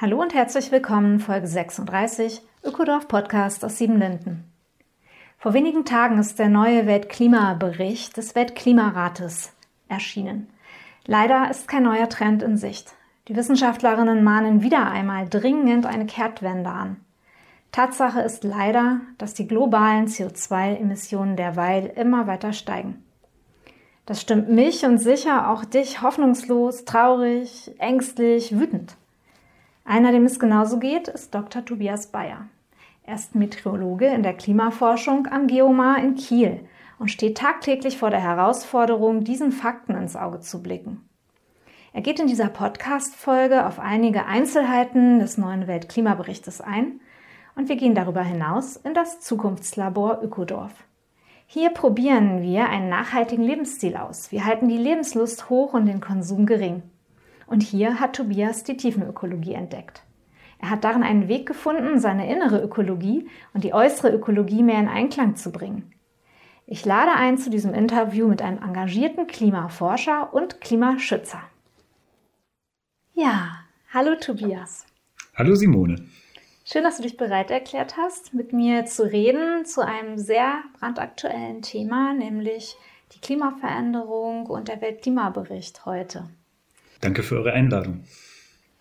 Hallo und herzlich willkommen, Folge 36, Ökodorf Podcast aus Siebenlinden. Vor wenigen Tagen ist der neue Weltklimabericht des Weltklimarates erschienen. Leider ist kein neuer Trend in Sicht. Die Wissenschaftlerinnen mahnen wieder einmal dringend eine Kehrtwende an. Tatsache ist leider, dass die globalen CO2-Emissionen derweil immer weiter steigen. Das stimmt mich und sicher auch dich hoffnungslos, traurig, ängstlich, wütend. Einer, dem es genauso geht, ist Dr. Tobias Bayer. Er ist Meteorologe in der Klimaforschung am Geomar in Kiel und steht tagtäglich vor der Herausforderung, diesen Fakten ins Auge zu blicken. Er geht in dieser Podcast-Folge auf einige Einzelheiten des neuen Weltklimaberichtes ein und wir gehen darüber hinaus in das Zukunftslabor Ökodorf. Hier probieren wir einen nachhaltigen Lebensstil aus. Wir halten die Lebenslust hoch und den Konsum gering. Und hier hat Tobias die Tiefenökologie entdeckt. Er hat darin einen Weg gefunden, seine innere Ökologie und die äußere Ökologie mehr in Einklang zu bringen. Ich lade ein zu diesem Interview mit einem engagierten Klimaforscher und Klimaschützer. Ja, hallo Tobias. Hallo Simone. Schön, dass du dich bereit erklärt hast, mit mir zu reden zu einem sehr brandaktuellen Thema, nämlich die Klimaveränderung und der Weltklimabericht heute. Danke für eure Einladung.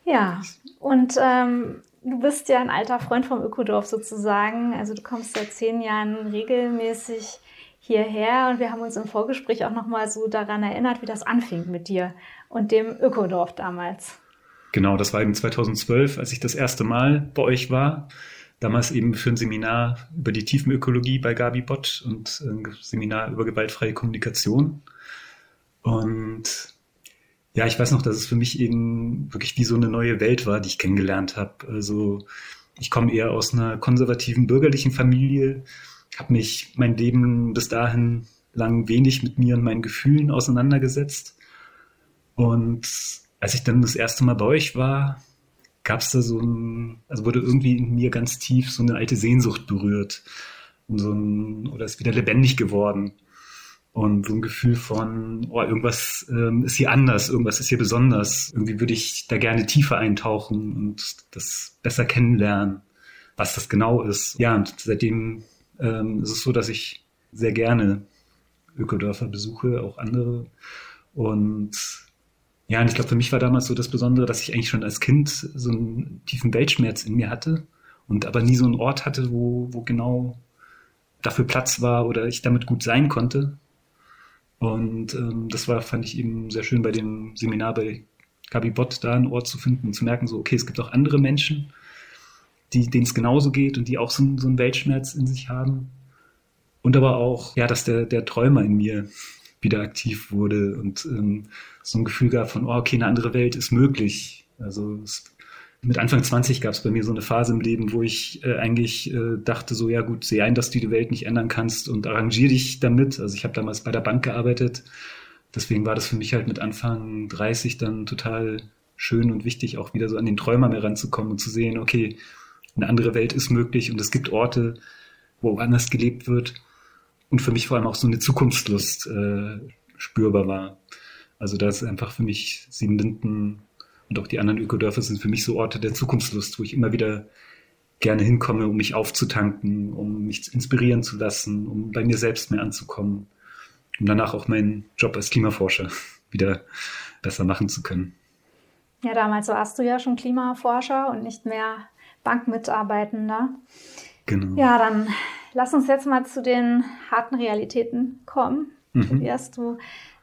Ja, und ähm, du bist ja ein alter Freund vom Ökodorf sozusagen. Also du kommst seit zehn Jahren regelmäßig hierher und wir haben uns im Vorgespräch auch nochmal so daran erinnert, wie das anfing mit dir und dem Ökodorf damals. Genau, das war eben 2012, als ich das erste Mal bei euch war. Damals eben für ein Seminar über die Tiefenökologie bei Gabi Bott und ein Seminar über gewaltfreie Kommunikation. Und ja, ich weiß noch, dass es für mich eben wirklich wie so eine neue Welt war, die ich kennengelernt habe. Also ich komme eher aus einer konservativen bürgerlichen Familie, habe mich mein Leben bis dahin lang wenig mit mir und meinen Gefühlen auseinandergesetzt. Und als ich dann das erste Mal bei euch war, gab es da so ein, also wurde irgendwie in mir ganz tief so eine alte Sehnsucht berührt und so ein, oder ist wieder lebendig geworden. Und so ein Gefühl von, oh, irgendwas ähm, ist hier anders, irgendwas ist hier besonders. Irgendwie würde ich da gerne tiefer eintauchen und das besser kennenlernen, was das genau ist. Ja, und seitdem ähm, ist es so, dass ich sehr gerne Ökodörfer besuche, auch andere. Und ja, und ich glaube, für mich war damals so das Besondere, dass ich eigentlich schon als Kind so einen tiefen Weltschmerz in mir hatte und aber nie so einen Ort hatte, wo, wo genau dafür Platz war oder ich damit gut sein konnte. Und ähm, das war, fand ich eben sehr schön bei dem Seminar bei Gabi Bott, da einen Ort zu finden und zu merken, so, okay, es gibt auch andere Menschen, die, denen es genauso geht und die auch so, so einen Weltschmerz in sich haben. Und aber auch, ja, dass der, der Träumer in mir wieder aktiv wurde und ähm, so ein Gefühl gab von, oh, okay, eine andere Welt ist möglich. Also es mit Anfang 20 gab es bei mir so eine Phase im Leben, wo ich äh, eigentlich äh, dachte, so ja gut, seh ein, dass du die Welt nicht ändern kannst und arrangier dich damit. Also ich habe damals bei der Bank gearbeitet. Deswegen war das für mich halt mit Anfang 30 dann total schön und wichtig, auch wieder so an den Träumer mehr ranzukommen und zu sehen, okay, eine andere Welt ist möglich und es gibt Orte, wo anders gelebt wird. Und für mich vor allem auch so eine Zukunftslust äh, spürbar war. Also da ist einfach für mich Siebenlinden und auch die anderen Ökodörfer sind für mich so Orte der Zukunftslust, wo ich immer wieder gerne hinkomme, um mich aufzutanken, um mich inspirieren zu lassen, um bei mir selbst mehr anzukommen, um danach auch meinen Job als Klimaforscher wieder besser machen zu können. Ja, damals warst du ja schon Klimaforscher und nicht mehr Bankmitarbeitender. Genau. Ja, dann lass uns jetzt mal zu den harten Realitäten kommen. Mhm. Tobias, du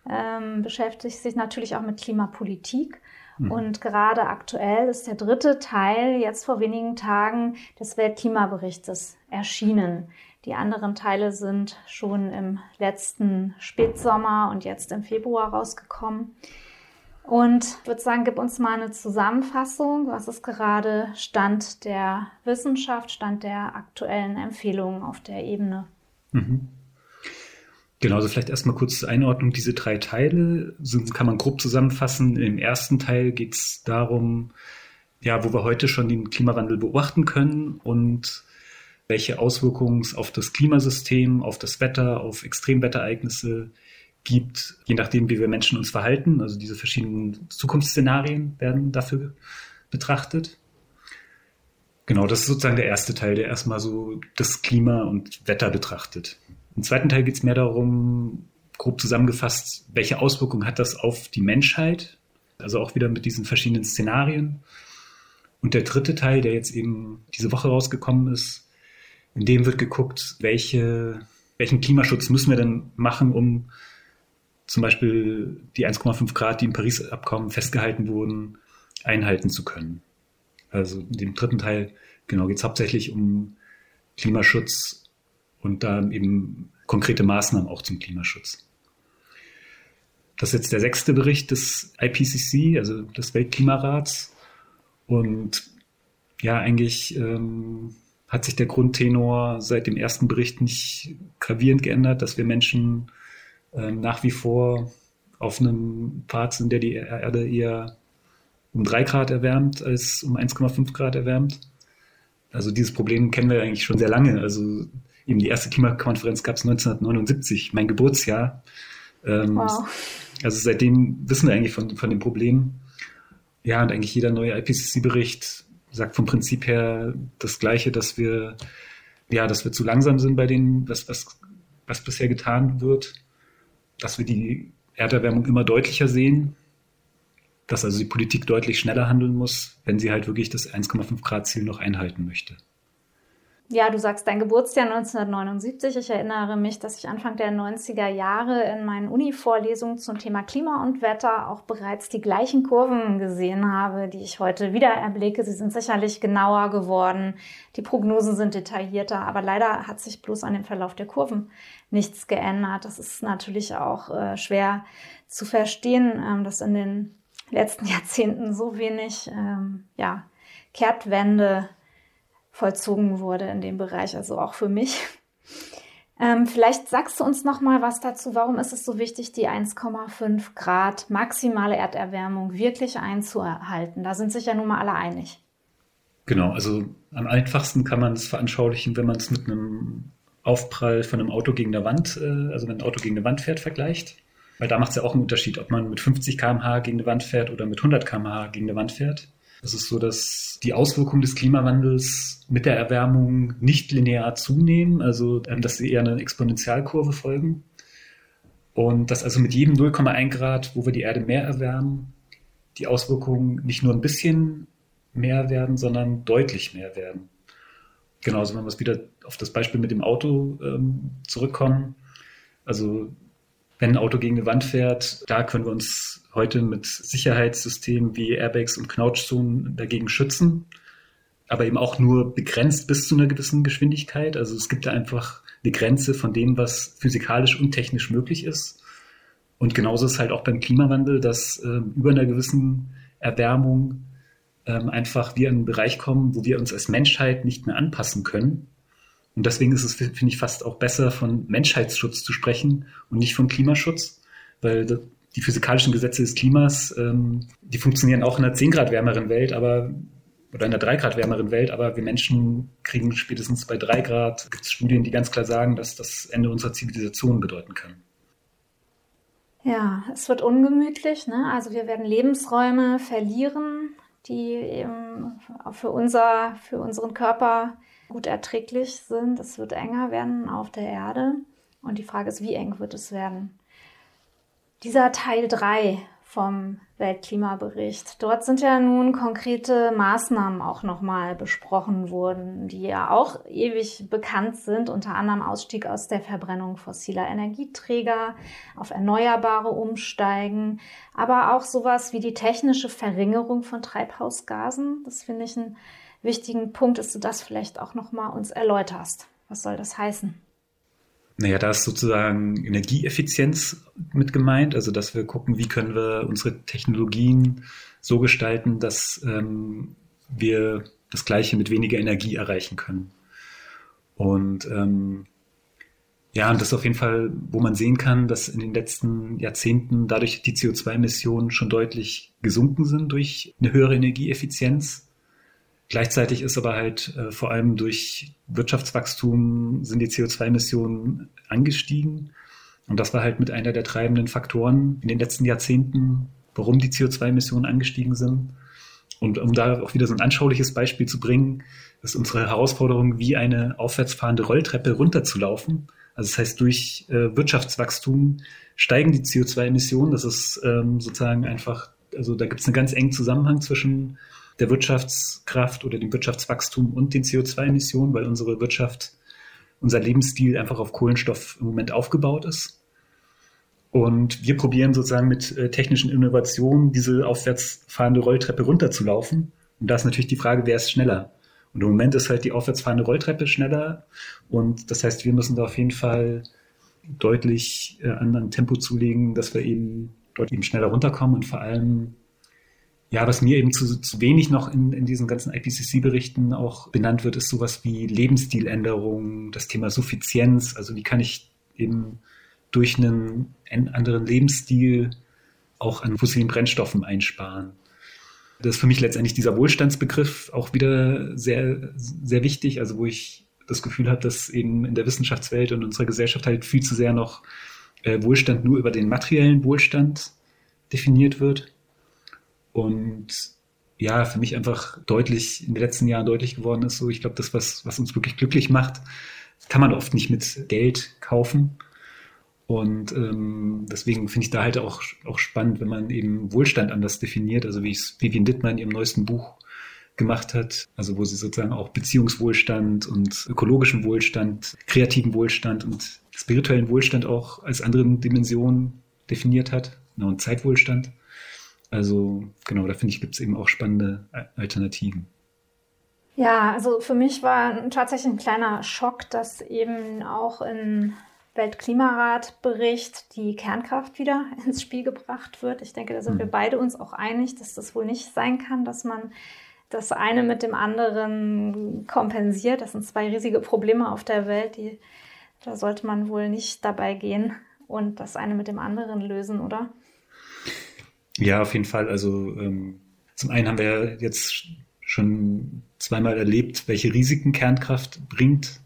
ähm, beschäftigst dich natürlich auch mit Klimapolitik Mhm. Und gerade aktuell ist der dritte Teil jetzt vor wenigen Tagen des Weltklimaberichtes erschienen. Die anderen Teile sind schon im letzten Spätsommer und jetzt im Februar rausgekommen. Und ich würde sagen, gib uns mal eine Zusammenfassung. Was ist gerade Stand der Wissenschaft, Stand der aktuellen Empfehlungen auf der Ebene? Mhm. Genau, also vielleicht erstmal kurz zur Einordnung. Diese drei Teile sind, kann man grob zusammenfassen. Im ersten Teil geht es darum, ja, wo wir heute schon den Klimawandel beobachten können und welche Auswirkungen es auf das Klimasystem, auf das Wetter, auf Extremwetterereignisse gibt, je nachdem, wie wir Menschen uns verhalten. Also diese verschiedenen Zukunftsszenarien werden dafür betrachtet. Genau, das ist sozusagen der erste Teil, der erstmal so das Klima und Wetter betrachtet. Im zweiten Teil geht es mehr darum, grob zusammengefasst, welche Auswirkungen hat das auf die Menschheit? Also auch wieder mit diesen verschiedenen Szenarien. Und der dritte Teil, der jetzt eben diese Woche rausgekommen ist, in dem wird geguckt, welche, welchen Klimaschutz müssen wir denn machen, um zum Beispiel die 1,5 Grad, die im Paris-Abkommen festgehalten wurden, einhalten zu können. Also in dem dritten Teil, genau, geht es hauptsächlich um Klimaschutz und da eben konkrete Maßnahmen auch zum Klimaschutz. Das ist jetzt der sechste Bericht des IPCC, also des Weltklimarats. Und ja, eigentlich ähm, hat sich der Grundtenor seit dem ersten Bericht nicht gravierend geändert, dass wir Menschen ähm, nach wie vor auf einem Pfad sind, der die Erde eher um drei Grad erwärmt als um 1,5 Grad erwärmt. Also dieses Problem kennen wir eigentlich schon sehr lange. Also eben die erste Klimakonferenz gab es 1979, mein Geburtsjahr. Ähm, wow. Also seitdem wissen wir eigentlich von, von dem Problem. Ja, und eigentlich jeder neue IPCC-Bericht sagt vom Prinzip her das Gleiche, dass wir, ja, dass wir zu langsam sind bei den, was, was, was bisher getan wird dass wir die Erderwärmung immer deutlicher sehen, dass also die Politik deutlich schneller handeln muss, wenn sie halt wirklich das 1,5 Grad Ziel noch einhalten möchte. Ja, du sagst dein Geburtsjahr 1979. Ich erinnere mich, dass ich Anfang der 90er Jahre in meinen Uni-Vorlesungen zum Thema Klima und Wetter auch bereits die gleichen Kurven gesehen habe, die ich heute wieder erblicke. Sie sind sicherlich genauer geworden. Die Prognosen sind detaillierter, aber leider hat sich bloß an dem Verlauf der Kurven nichts geändert. Das ist natürlich auch äh, schwer zu verstehen, ähm, dass in den letzten Jahrzehnten so wenig ähm, ja, Kehrtwende vollzogen wurde in dem Bereich, also auch für mich. Ähm, vielleicht sagst du uns noch mal was dazu. Warum ist es so wichtig, die 1,5 Grad maximale Erderwärmung wirklich einzuhalten? Da sind sich ja nun mal alle einig. Genau, also am einfachsten kann man es veranschaulichen, wenn man es mit einem Aufprall von einem Auto gegen der Wand, äh, also wenn ein Auto gegen eine Wand fährt, vergleicht. Weil da macht es ja auch einen Unterschied, ob man mit 50 km/h gegen eine Wand fährt oder mit 100 km/h gegen eine Wand fährt. Es ist so, dass die Auswirkungen des Klimawandels mit der Erwärmung nicht linear zunehmen, also ähm, dass sie eher eine Exponentialkurve folgen. Und dass also mit jedem 0,1 Grad, wo wir die Erde mehr erwärmen, die Auswirkungen nicht nur ein bisschen mehr werden, sondern deutlich mehr werden. Genauso, wenn wir wieder auf das Beispiel mit dem Auto ähm, zurückkommen. Also wenn ein Auto gegen eine Wand fährt, da können wir uns heute mit Sicherheitssystemen wie Airbags und Knautschzonen dagegen schützen, aber eben auch nur begrenzt bis zu einer gewissen Geschwindigkeit. Also es gibt da einfach eine Grenze von dem, was physikalisch und technisch möglich ist. Und genauso ist halt auch beim Klimawandel, dass äh, über einer gewissen Erwärmung ähm, einfach wir in einen Bereich kommen, wo wir uns als Menschheit nicht mehr anpassen können. Und deswegen ist es, finde ich, fast auch besser, von Menschheitsschutz zu sprechen und nicht von Klimaschutz, weil die physikalischen Gesetze des Klimas, ähm, die funktionieren auch in einer 10 Grad wärmeren Welt, aber oder in einer 3 Grad wärmeren Welt, aber wir Menschen kriegen spätestens bei 3 Grad, gibt es Studien, die ganz klar sagen, dass das Ende unserer Zivilisation bedeuten kann. Ja, es wird ungemütlich. Ne? Also wir werden Lebensräume verlieren, die eben für, unser, für unseren Körper gut erträglich sind. Es wird enger werden auf der Erde. Und die Frage ist, wie eng wird es werden? Dieser Teil 3 vom Weltklimabericht. Dort sind ja nun konkrete Maßnahmen auch nochmal besprochen worden, die ja auch ewig bekannt sind, unter anderem Ausstieg aus der Verbrennung fossiler Energieträger, auf Erneuerbare umsteigen, aber auch sowas wie die technische Verringerung von Treibhausgasen. Das finde ich einen wichtigen Punkt, dass du das vielleicht auch nochmal uns erläuterst. Was soll das heißen? Naja, da ist sozusagen Energieeffizienz mit gemeint, also dass wir gucken, wie können wir unsere Technologien so gestalten, dass ähm, wir das Gleiche mit weniger Energie erreichen können. Und ähm, ja, und das ist auf jeden Fall, wo man sehen kann, dass in den letzten Jahrzehnten dadurch die CO2-Emissionen schon deutlich gesunken sind durch eine höhere Energieeffizienz. Gleichzeitig ist aber halt äh, vor allem durch Wirtschaftswachstum sind die CO2-Emissionen angestiegen. Und das war halt mit einer der treibenden Faktoren in den letzten Jahrzehnten, warum die CO2-Emissionen angestiegen sind. Und um da auch wieder so ein anschauliches Beispiel zu bringen, ist unsere Herausforderung, wie eine aufwärtsfahrende Rolltreppe runterzulaufen. Also das heißt, durch äh, Wirtschaftswachstum steigen die CO2-Emissionen. Das ist ähm, sozusagen einfach, also da gibt es einen ganz engen Zusammenhang zwischen der Wirtschaftskraft oder dem Wirtschaftswachstum und den CO2-Emissionen, weil unsere Wirtschaft, unser Lebensstil einfach auf Kohlenstoff im Moment aufgebaut ist. Und wir probieren sozusagen mit äh, technischen Innovationen diese aufwärtsfahrende Rolltreppe runterzulaufen. Und da ist natürlich die Frage, wer ist schneller? Und im Moment ist halt die aufwärtsfahrende Rolltreppe schneller. Und das heißt, wir müssen da auf jeden Fall deutlich äh, an ein Tempo zulegen, dass wir eben dort eben schneller runterkommen und vor allem ja, was mir eben zu, zu wenig noch in, in diesen ganzen IPCC-Berichten auch benannt wird, ist sowas wie Lebensstiländerung, das Thema Suffizienz. Also wie kann ich eben durch einen anderen Lebensstil auch an fossilen Brennstoffen einsparen. Das ist für mich letztendlich dieser Wohlstandsbegriff auch wieder sehr, sehr wichtig, also wo ich das Gefühl habe, dass eben in der Wissenschaftswelt und unserer Gesellschaft halt viel zu sehr noch äh, Wohlstand nur über den materiellen Wohlstand definiert wird. Und ja, für mich einfach deutlich, in den letzten Jahren deutlich geworden ist, so, ich glaube, das, was, was uns wirklich glücklich macht, kann man oft nicht mit Geld kaufen. Und ähm, deswegen finde ich da halt auch, auch spannend, wenn man eben Wohlstand anders definiert, also wie es Vivian Dittmann in ihrem neuesten Buch gemacht hat, also wo sie sozusagen auch Beziehungswohlstand und ökologischen Wohlstand, kreativen Wohlstand und spirituellen Wohlstand auch als anderen Dimensionen definiert hat ne, und Zeitwohlstand. Also genau, da finde ich, gibt es eben auch spannende Alternativen. Ja, also für mich war tatsächlich ein kleiner Schock, dass eben auch im Weltklimaratbericht die Kernkraft wieder ins Spiel gebracht wird. Ich denke, da sind wir beide uns auch einig, dass das wohl nicht sein kann, dass man das eine mit dem anderen kompensiert. Das sind zwei riesige Probleme auf der Welt, die da sollte man wohl nicht dabei gehen und das eine mit dem anderen lösen, oder? Ja, auf jeden Fall. Also ähm, zum einen haben wir jetzt schon zweimal erlebt, welche Risiken Kernkraft bringt.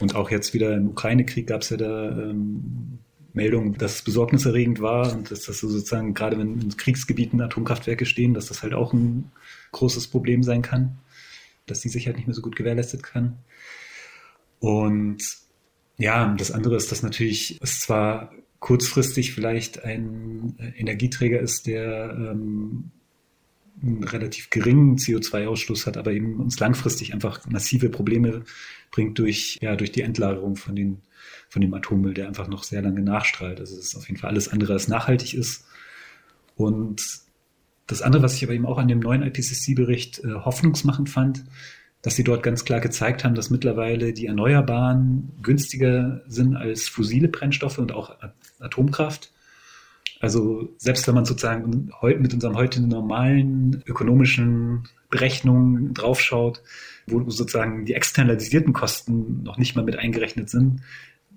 Und auch jetzt wieder im Ukraine-Krieg gab es ja da ähm, Meldungen, dass es besorgniserregend war und dass das sozusagen, gerade wenn in Kriegsgebieten Atomkraftwerke stehen, dass das halt auch ein großes Problem sein kann, dass die Sicherheit nicht mehr so gut gewährleistet kann. Und ja, das andere ist, dass natürlich es zwar kurzfristig vielleicht ein äh, Energieträger ist, der ähm, einen relativ geringen CO2-Ausstoß hat, aber eben uns langfristig einfach massive Probleme bringt durch, ja, durch die Endlagerung von, den, von dem Atommüll, der einfach noch sehr lange nachstrahlt. Also es ist auf jeden Fall alles andere als nachhaltig ist. Und das andere, was ich aber eben auch an dem neuen IPCC-Bericht äh, hoffnungsmachend fand, dass sie dort ganz klar gezeigt haben, dass mittlerweile die Erneuerbaren günstiger sind als fossile Brennstoffe und auch Atomkraft. Also selbst wenn man sozusagen mit unserem heute normalen ökonomischen Berechnungen draufschaut, wo sozusagen die externalisierten Kosten noch nicht mal mit eingerechnet sind,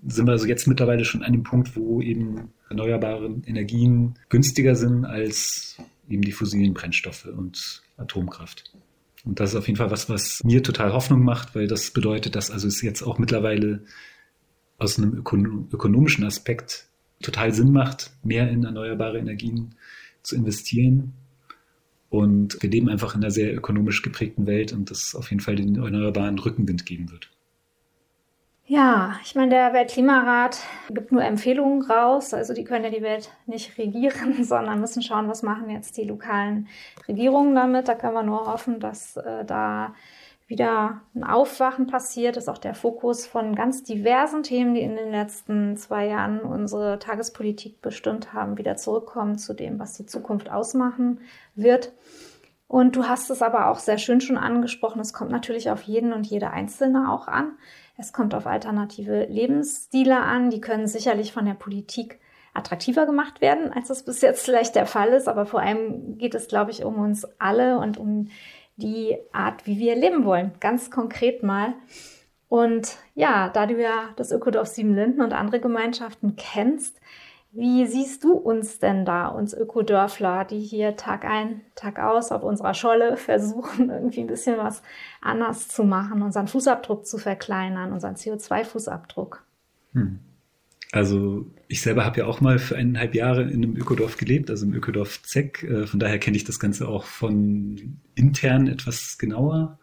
sind wir also jetzt mittlerweile schon an dem Punkt, wo eben erneuerbare Energien günstiger sind als eben die fossilen Brennstoffe und Atomkraft. Und das ist auf jeden Fall was, was mir total Hoffnung macht, weil das bedeutet, dass also es jetzt auch mittlerweile aus einem ökonom ökonomischen Aspekt total Sinn macht, mehr in erneuerbare Energien zu investieren. Und wir leben einfach in einer sehr ökonomisch geprägten Welt und das auf jeden Fall den erneuerbaren Rückenwind geben wird. Ja, ich meine, der Weltklimarat gibt nur Empfehlungen raus. Also die können ja die Welt nicht regieren, sondern müssen schauen, was machen jetzt die lokalen Regierungen damit. Da können wir nur hoffen, dass äh, da wieder ein Aufwachen passiert, ist auch der Fokus von ganz diversen Themen, die in den letzten zwei Jahren unsere Tagespolitik bestimmt haben, wieder zurückkommen zu dem, was die Zukunft ausmachen wird. Und du hast es aber auch sehr schön schon angesprochen, es kommt natürlich auf jeden und jede Einzelne auch an. Es kommt auf alternative Lebensstile an. Die können sicherlich von der Politik attraktiver gemacht werden, als das bis jetzt vielleicht der Fall ist. Aber vor allem geht es, glaube ich, um uns alle und um die Art, wie wir leben wollen. Ganz konkret mal. Und ja, da du ja das Ökodorf Siebenlinden und andere Gemeinschaften kennst, wie siehst du uns denn da, uns Ökodörfler, die hier Tag ein, Tag aus auf unserer Scholle versuchen, irgendwie ein bisschen was anders zu machen, unseren Fußabdruck zu verkleinern, unseren CO2-Fußabdruck? Hm. Also ich selber habe ja auch mal für eineinhalb Jahre in einem Ökodorf gelebt, also im Ökodorf Zeck. Äh, von daher kenne ich das Ganze auch von intern etwas genauer.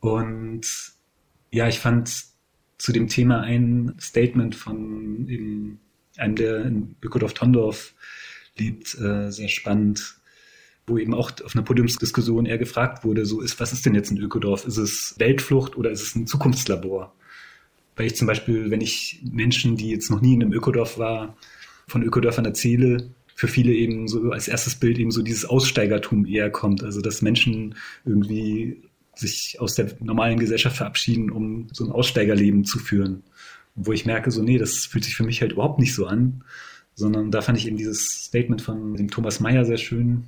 Und ja, ich fand zu dem Thema ein Statement von eben einem, der in Ökodorf Tondorf lebt, äh, sehr spannend, wo eben auch auf einer Podiumsdiskussion eher gefragt wurde, so ist, was ist denn jetzt ein Ökodorf? Ist es Weltflucht oder ist es ein Zukunftslabor? Weil ich zum Beispiel, wenn ich Menschen, die jetzt noch nie in einem Ökodorf war, von Ökodörfern erzähle, für viele eben so als erstes Bild eben so dieses Aussteigertum eher kommt. Also dass Menschen irgendwie sich aus der normalen Gesellschaft verabschieden, um so ein Aussteigerleben zu führen wo ich merke, so, nee, das fühlt sich für mich halt überhaupt nicht so an, sondern da fand ich eben dieses Statement von dem Thomas Mayer sehr schön,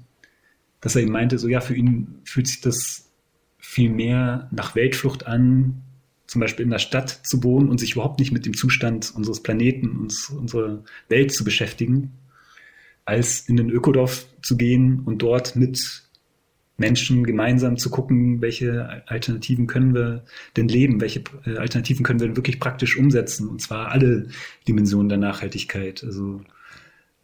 dass er eben meinte, so, ja, für ihn fühlt sich das viel mehr nach Weltflucht an, zum Beispiel in der Stadt zu wohnen und sich überhaupt nicht mit dem Zustand unseres Planeten, uns, unserer Welt zu beschäftigen, als in den Ökodorf zu gehen und dort mit Menschen gemeinsam zu gucken, welche Alternativen können wir denn leben, welche äh, Alternativen können wir denn wirklich praktisch umsetzen, und zwar alle Dimensionen der Nachhaltigkeit. Also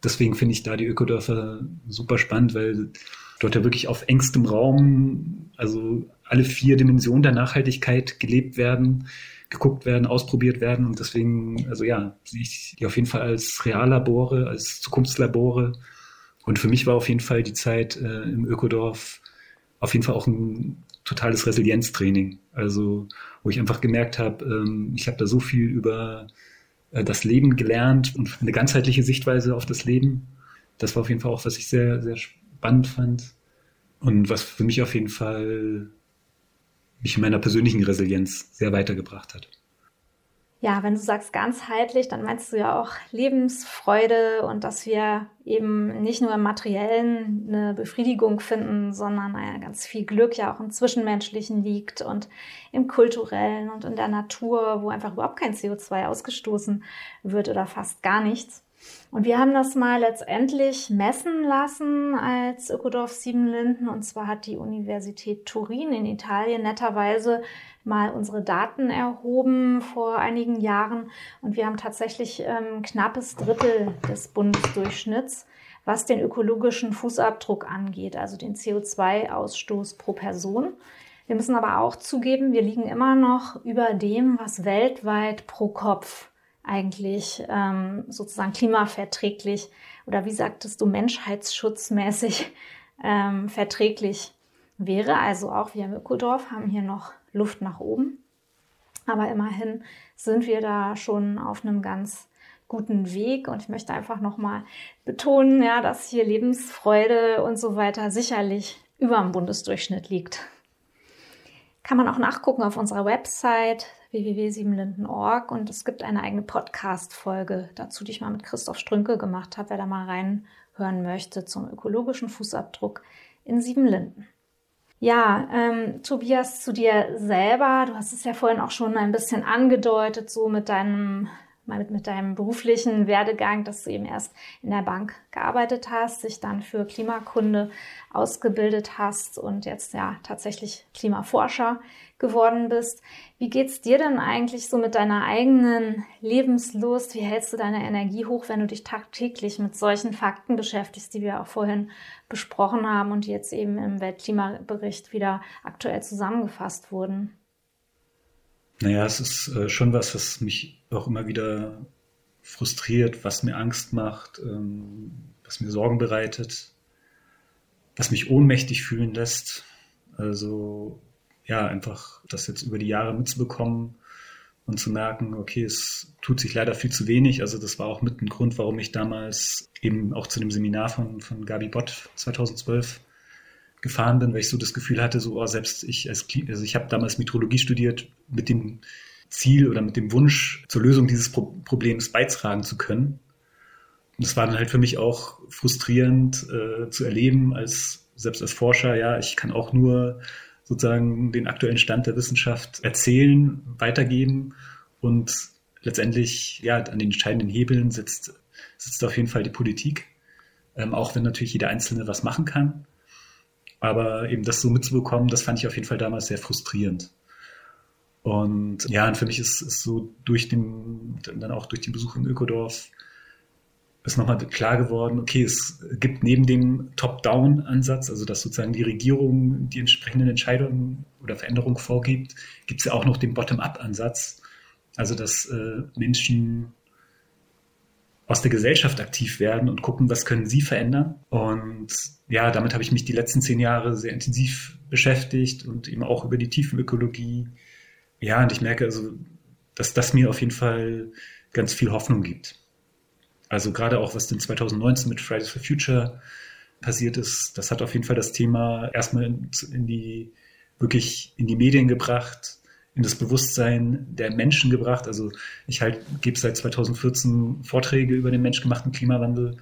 deswegen finde ich da die Ökodörfer super spannend, weil dort ja wirklich auf engstem Raum, also alle vier Dimensionen der Nachhaltigkeit gelebt werden, geguckt werden, ausprobiert werden. Und deswegen, also ja, sehe ich die auf jeden Fall als Reallabore, als Zukunftslabore. Und für mich war auf jeden Fall die Zeit äh, im Ökodorf auf jeden Fall auch ein totales Resilienztraining. Also, wo ich einfach gemerkt habe, ähm, ich habe da so viel über äh, das Leben gelernt und eine ganzheitliche Sichtweise auf das Leben. Das war auf jeden Fall auch, was ich sehr, sehr spannend fand und was für mich auf jeden Fall mich in meiner persönlichen Resilienz sehr weitergebracht hat. Ja, wenn du sagst ganzheitlich, dann meinst du ja auch Lebensfreude und dass wir eben nicht nur im materiellen eine Befriedigung finden, sondern ja, ganz viel Glück ja auch im Zwischenmenschlichen liegt und im kulturellen und in der Natur, wo einfach überhaupt kein CO2 ausgestoßen wird oder fast gar nichts. Und wir haben das mal letztendlich messen lassen als Ökodorf Siebenlinden. Und zwar hat die Universität Turin in Italien netterweise mal unsere Daten erhoben vor einigen Jahren. Und wir haben tatsächlich ähm, knappes Drittel des Bundesdurchschnitts, was den ökologischen Fußabdruck angeht, also den CO2-Ausstoß pro Person. Wir müssen aber auch zugeben, wir liegen immer noch über dem, was weltweit pro Kopf eigentlich ähm, sozusagen klimaverträglich oder wie sagtest du, menschheitsschutzmäßig ähm, verträglich wäre. Also auch wir im Ökodorf haben hier noch Luft nach oben. Aber immerhin sind wir da schon auf einem ganz guten Weg und ich möchte einfach nochmal betonen, ja, dass hier Lebensfreude und so weiter sicherlich über dem Bundesdurchschnitt liegt. Kann man auch nachgucken auf unserer Website www.siebenlinden.org und es gibt eine eigene Podcast-Folge dazu, die ich mal mit Christoph Strünke gemacht habe, wer da mal reinhören möchte zum ökologischen Fußabdruck in Siebenlinden. Ja, ähm, Tobias, zu dir selber. Du hast es ja vorhin auch schon ein bisschen angedeutet, so mit deinem mit, mit deinem beruflichen Werdegang, dass du eben erst in der Bank gearbeitet hast, dich dann für Klimakunde ausgebildet hast und jetzt ja tatsächlich Klimaforscher geworden bist. Wie geht's dir denn eigentlich so mit deiner eigenen Lebenslust? Wie hältst du deine Energie hoch, wenn du dich tagtäglich mit solchen Fakten beschäftigst, die wir auch vorhin besprochen haben und die jetzt eben im Weltklimabericht wieder aktuell zusammengefasst wurden? Naja, es ist äh, schon was, was mich auch immer wieder frustriert, was mir Angst macht, ähm, was mir Sorgen bereitet, was mich ohnmächtig fühlen lässt. Also ja, einfach das jetzt über die Jahre mitzubekommen und zu merken, okay, es tut sich leider viel zu wenig. Also das war auch mit ein Grund, warum ich damals eben auch zu dem Seminar von, von Gabi Bott 2012 gefahren bin, weil ich so das Gefühl hatte, so oh, selbst ich als also ich habe damals Metrologie studiert mit dem Ziel oder mit dem Wunsch zur Lösung dieses Pro Problems beitragen zu können. Und das war dann halt für mich auch frustrierend äh, zu erleben, als selbst als Forscher, ja, ich kann auch nur sozusagen den aktuellen Stand der Wissenschaft erzählen, weitergeben und letztendlich ja an den entscheidenden Hebeln sitzt, sitzt auf jeden Fall die Politik, ähm, auch wenn natürlich jeder Einzelne was machen kann. Aber eben das so mitzubekommen, das fand ich auf jeden Fall damals sehr frustrierend. Und ja, und für mich ist es so durch den, dann auch durch den Besuch im Ökodorf, ist nochmal klar geworden, okay, es gibt neben dem Top-Down-Ansatz, also dass sozusagen die Regierung die entsprechenden Entscheidungen oder Veränderungen vorgibt, gibt es ja auch noch den Bottom-up-Ansatz, also dass äh, Menschen aus der Gesellschaft aktiv werden und gucken, was können sie verändern. Und ja, damit habe ich mich die letzten zehn Jahre sehr intensiv beschäftigt und eben auch über die Tiefenökologie. Ja, und ich merke also, dass das mir auf jeden Fall ganz viel Hoffnung gibt. Also gerade auch, was denn 2019 mit Fridays for Future passiert ist, das hat auf jeden Fall das Thema erstmal in, die, wirklich in die Medien gebracht, in das Bewusstsein der Menschen gebracht. Also ich halt gebe seit 2014 Vorträge über den menschgemachten Klimawandel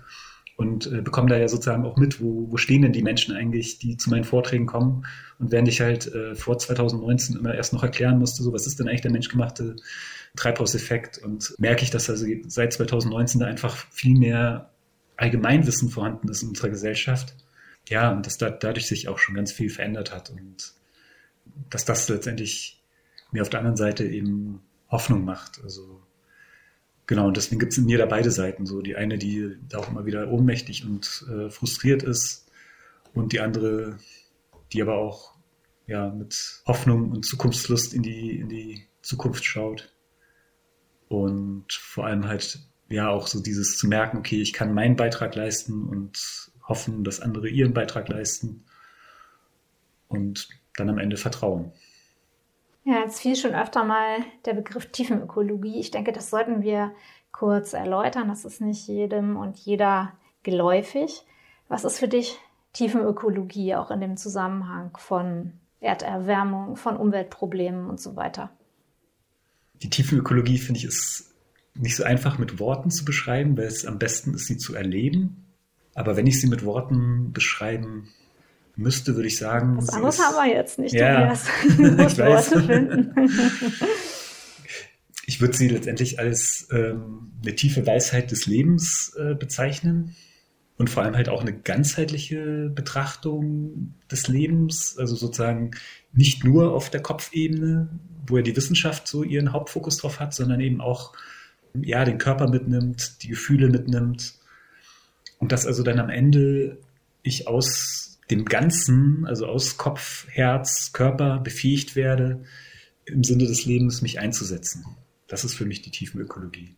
und äh, bekomme da ja sozusagen auch mit, wo, wo stehen denn die Menschen eigentlich, die zu meinen Vorträgen kommen. Und während ich halt äh, vor 2019 immer erst noch erklären musste, so was ist denn eigentlich der menschgemachte Treibhauseffekt und merke ich, dass also seit 2019 da einfach viel mehr Allgemeinwissen vorhanden ist in unserer Gesellschaft. Ja, und dass da dadurch sich auch schon ganz viel verändert hat und dass das letztendlich mir auf der anderen Seite eben Hoffnung macht. Also genau, und deswegen gibt es in mir da beide Seiten. So die eine, die da auch immer wieder ohnmächtig und äh, frustriert ist, und die andere, die aber auch ja mit Hoffnung und Zukunftslust in die, in die Zukunft schaut. Und vor allem halt ja auch so dieses zu merken, okay, ich kann meinen Beitrag leisten und hoffen, dass andere ihren Beitrag leisten und dann am Ende vertrauen. Ja, jetzt fiel schon öfter mal der Begriff Tiefenökologie. Ich denke, das sollten wir kurz erläutern. Das ist nicht jedem und jeder geläufig. Was ist für dich Tiefenökologie auch in dem Zusammenhang von Erderwärmung, von Umweltproblemen und so weiter? Die Tiefenökologie, finde ich, ist nicht so einfach mit Worten zu beschreiben, weil es am besten ist, sie zu erleben. Aber wenn ich sie mit Worten beschreiben müsste, würde ich sagen. Was anderes ist, haben wir jetzt nicht, ja, Tobias. ich weiß. ich würde sie letztendlich als ähm, eine tiefe Weisheit des Lebens äh, bezeichnen und vor allem halt auch eine ganzheitliche Betrachtung des Lebens, also sozusagen nicht nur auf der Kopfebene, wo ja die Wissenschaft so ihren Hauptfokus drauf hat, sondern eben auch ja den Körper mitnimmt, die Gefühle mitnimmt und dass also dann am Ende ich aus dem Ganzen, also aus Kopf, Herz, Körper befähigt werde, im Sinne des Lebens mich einzusetzen. Das ist für mich die Tiefenökologie.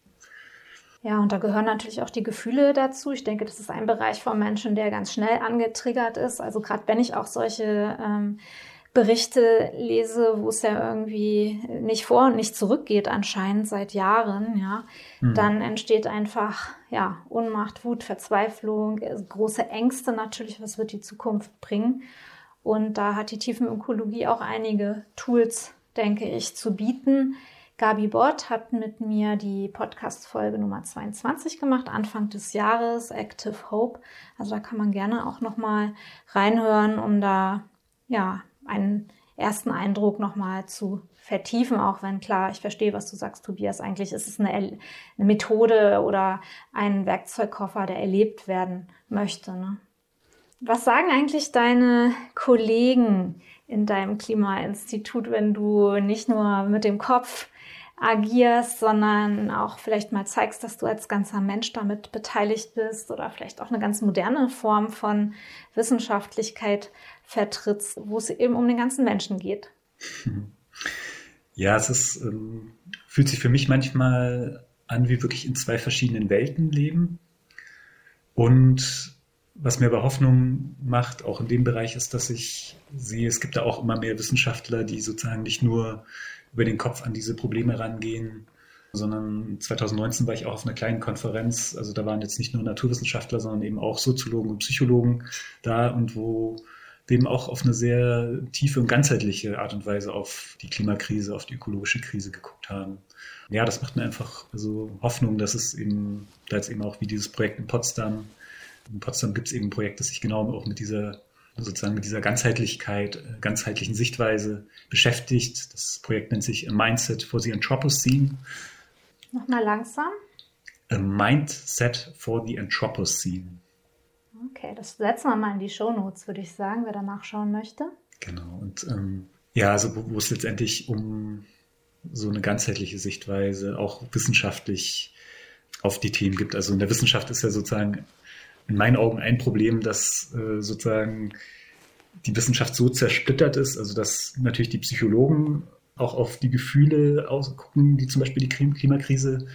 Ja, und da gehören natürlich auch die Gefühle dazu. Ich denke, das ist ein Bereich vom Menschen, der ganz schnell angetriggert ist. Also gerade wenn ich auch solche ähm, Berichte lese, wo es ja irgendwie nicht vor und nicht zurückgeht anscheinend seit Jahren, ja, mhm. dann entsteht einfach ja Unmacht, Wut, Verzweiflung, große Ängste natürlich, was wird die Zukunft bringen? Und da hat die Tiefenökologie auch einige Tools, denke ich, zu bieten. Gabi Bott hat mit mir die Podcast-Folge Nummer 22 gemacht, Anfang des Jahres, Active Hope. Also da kann man gerne auch nochmal reinhören, um da ja einen ersten Eindruck nochmal zu vertiefen, auch wenn klar, ich verstehe, was du sagst, Tobias. Eigentlich ist es eine, eine Methode oder ein Werkzeugkoffer, der erlebt werden möchte. Ne? Was sagen eigentlich deine Kollegen in deinem Klimainstitut, wenn du nicht nur mit dem Kopf agierst, sondern auch vielleicht mal zeigst, dass du als ganzer Mensch damit beteiligt bist oder vielleicht auch eine ganz moderne Form von Wissenschaftlichkeit vertrittst, wo es eben um den ganzen Menschen geht. Ja, es ist, ähm, fühlt sich für mich manchmal an, wie wirklich in zwei verschiedenen Welten leben. Und was mir aber Hoffnung macht, auch in dem Bereich, ist, dass ich sehe, es gibt da auch immer mehr Wissenschaftler, die sozusagen nicht nur über den Kopf an diese Probleme rangehen, sondern 2019 war ich auch auf einer kleinen Konferenz. Also da waren jetzt nicht nur Naturwissenschaftler, sondern eben auch Soziologen und Psychologen da und wo eben auch auf eine sehr tiefe und ganzheitliche Art und Weise auf die Klimakrise, auf die ökologische Krise geguckt haben. Ja, das macht mir einfach also Hoffnung, dass es eben, da jetzt eben auch wie dieses Projekt in Potsdam, in Potsdam gibt es eben ein Projekt, das sich genau auch mit dieser sozusagen mit dieser Ganzheitlichkeit, ganzheitlichen Sichtweise beschäftigt. Das Projekt nennt sich A Mindset for the Anthropocene. Nochmal langsam. A Mindset for the Anthropocene. Okay, das setzen wir mal in die Show Notes, würde ich sagen, wer da nachschauen möchte. Genau. Und ähm, ja, also wo, wo es letztendlich um so eine ganzheitliche Sichtweise, auch wissenschaftlich auf die Themen gibt. Also in der Wissenschaft ist ja sozusagen in meinen Augen ein Problem, dass äh, sozusagen die Wissenschaft so zersplittert ist, also dass natürlich die Psychologen auch auf die Gefühle ausgucken, die zum Beispiel die Klimakrise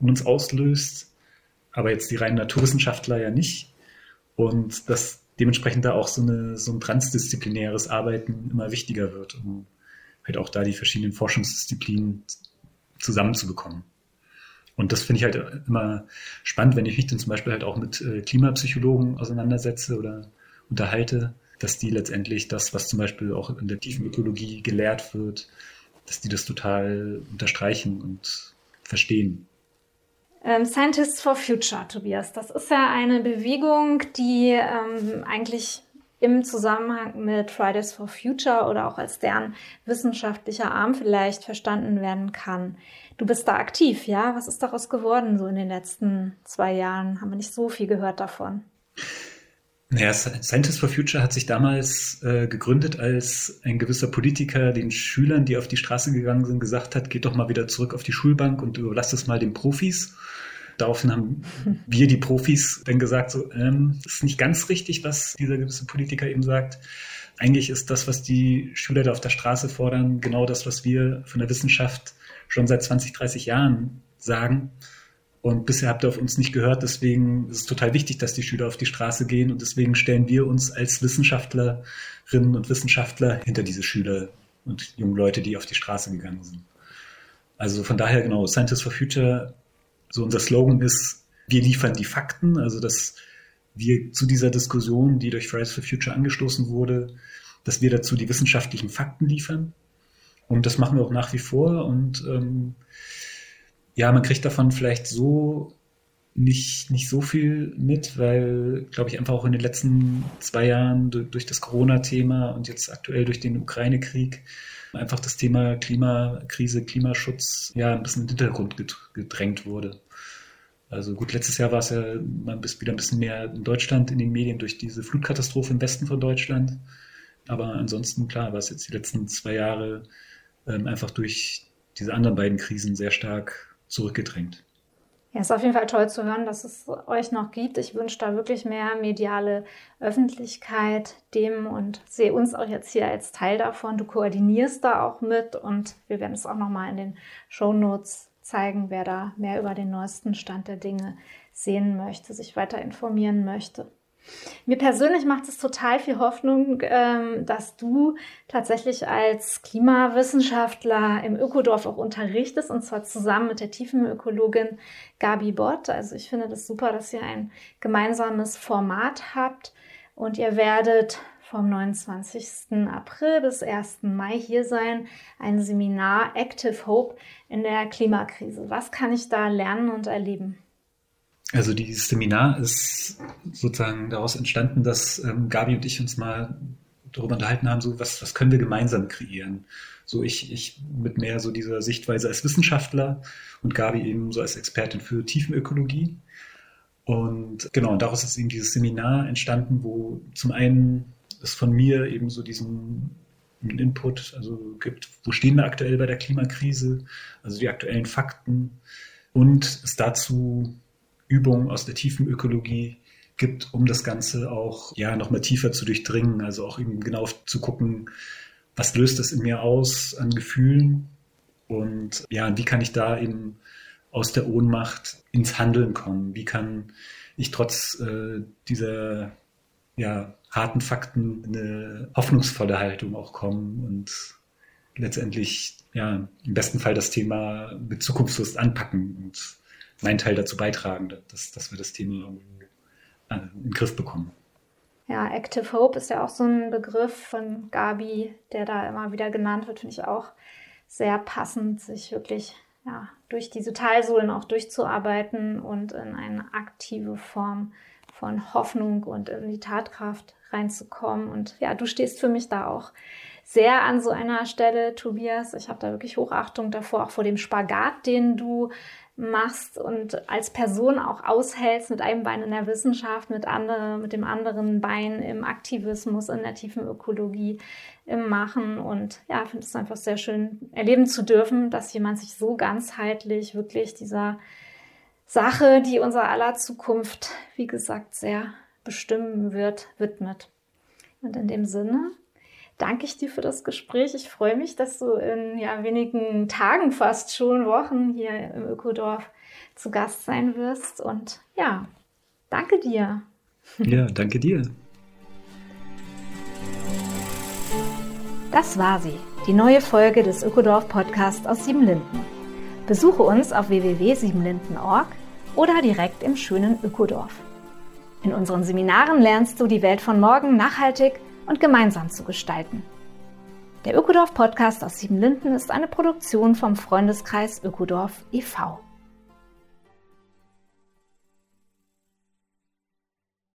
in uns auslöst, aber jetzt die reinen Naturwissenschaftler ja nicht. Und dass dementsprechend da auch so, eine, so ein transdisziplinäres Arbeiten immer wichtiger wird, um halt auch da die verschiedenen Forschungsdisziplinen zusammenzubekommen. Und das finde ich halt immer spannend, wenn ich mich dann zum Beispiel halt auch mit äh, Klimapsychologen auseinandersetze oder unterhalte, dass die letztendlich das, was zum Beispiel auch in der tiefen Ökologie gelehrt wird, dass die das total unterstreichen und verstehen. Ähm, Scientists for Future, Tobias, das ist ja eine Bewegung, die ähm, eigentlich im Zusammenhang mit Fridays for Future oder auch als deren wissenschaftlicher Arm vielleicht verstanden werden kann. Du bist da aktiv, ja? Was ist daraus geworden so in den letzten zwei Jahren? Haben wir nicht so viel gehört davon? Naja, Scientists for Future hat sich damals äh, gegründet, als ein gewisser Politiker den Schülern, die auf die Straße gegangen sind, gesagt hat, geht doch mal wieder zurück auf die Schulbank und überlasst es mal den Profis. Daraufhin haben wir, die Profis, dann gesagt, so, ähm, ist nicht ganz richtig, was dieser gewisse Politiker eben sagt. Eigentlich ist das, was die Schüler da auf der Straße fordern, genau das, was wir von der Wissenschaft schon seit 20, 30 Jahren sagen. Und bisher habt ihr auf uns nicht gehört. Deswegen ist es total wichtig, dass die Schüler auf die Straße gehen. Und deswegen stellen wir uns als Wissenschaftlerinnen und Wissenschaftler hinter diese Schüler und jungen Leute, die auf die Straße gegangen sind. Also von daher genau, Scientists for Future, so unser Slogan ist, wir liefern die Fakten, also dass wir zu dieser Diskussion, die durch Fridays for Future angestoßen wurde, dass wir dazu die wissenschaftlichen Fakten liefern. Und das machen wir auch nach wie vor. Und ähm, ja, man kriegt davon vielleicht so nicht, nicht so viel mit, weil, glaube ich, einfach auch in den letzten zwei Jahren durch, durch das Corona-Thema und jetzt aktuell durch den Ukraine-Krieg einfach das Thema Klimakrise, Klimaschutz ja ein bisschen in den Hintergrund gedrängt wurde. Also gut, letztes Jahr war es ja mal wieder ein bisschen mehr in Deutschland in den Medien durch diese Flutkatastrophe im Westen von Deutschland. Aber ansonsten, klar, war es jetzt die letzten zwei Jahre ähm, einfach durch diese anderen beiden Krisen sehr stark zurückgedrängt. Ja, ist auf jeden Fall toll zu hören, dass es euch noch gibt. Ich wünsche da wirklich mehr mediale Öffentlichkeit dem und sehe uns auch jetzt hier als Teil davon. Du koordinierst da auch mit und wir werden es auch nochmal in den Show Notes zeigen, wer da mehr über den neuesten Stand der Dinge sehen möchte, sich weiter informieren möchte. Mir persönlich macht es total viel Hoffnung, ähm, dass du tatsächlich als Klimawissenschaftler im Ökodorf auch unterrichtest und zwar zusammen mit der Tiefenökologin Gabi Bott. Also ich finde das super, dass ihr ein gemeinsames Format habt und ihr werdet vom 29. April bis 1. Mai hier sein, ein Seminar Active Hope in der Klimakrise. Was kann ich da lernen und erleben? Also dieses Seminar ist sozusagen daraus entstanden, dass ähm, Gabi und ich uns mal darüber unterhalten haben, so was, was können wir gemeinsam kreieren. So ich, ich mit mehr so dieser Sichtweise als Wissenschaftler und Gabi eben so als Expertin für Tiefenökologie. Und genau, und daraus ist eben dieses Seminar entstanden, wo zum einen es von mir eben so diesen Input, also gibt, wo stehen wir aktuell bei der Klimakrise, also die aktuellen Fakten und es dazu Übungen aus der tiefen Ökologie gibt, um das Ganze auch ja nochmal tiefer zu durchdringen, also auch eben genau zu gucken, was löst das in mir aus an Gefühlen Und ja, wie kann ich da eben aus der Ohnmacht ins Handeln kommen? Wie kann ich trotz äh, dieser ja, harten Fakten eine hoffnungsvolle Haltung auch kommen und letztendlich ja, im besten Fall das Thema mit Zukunftslust anpacken und meinen Teil dazu beitragen, dass, dass wir das Thema äh, in den Griff bekommen. Ja, Active Hope ist ja auch so ein Begriff von Gabi, der da immer wieder genannt wird, finde ich auch sehr passend, sich wirklich ja, durch diese Talsohlen auch durchzuarbeiten und in eine aktive Form von Hoffnung und in die Tatkraft reinzukommen. Und ja, du stehst für mich da auch sehr an so einer Stelle, Tobias. Ich habe da wirklich Hochachtung davor, auch vor dem Spagat, den du machst und als Person auch aushältst mit einem Bein in der Wissenschaft, mit, andere, mit dem anderen Bein im Aktivismus, in der tiefen Ökologie, im Machen. Und ja, finde es einfach sehr schön, erleben zu dürfen, dass jemand sich so ganzheitlich wirklich dieser Sache, die unser aller Zukunft, wie gesagt, sehr bestimmen wird, widmet. Und in dem Sinne danke ich dir für das Gespräch. Ich freue mich, dass du in ja, wenigen Tagen fast schon, Wochen hier im Ökodorf zu Gast sein wirst. Und ja, danke dir. Ja, danke dir. Das war sie, die neue Folge des Ökodorf Podcasts aus Siebenlinden. Besuche uns auf www.siebenlinden.org oder direkt im schönen Ökodorf. In unseren Seminaren lernst du die Welt von morgen nachhaltig und gemeinsam zu gestalten. Der Ökodorf Podcast aus Siebenlinden ist eine Produktion vom Freundeskreis Ökodorf e.V.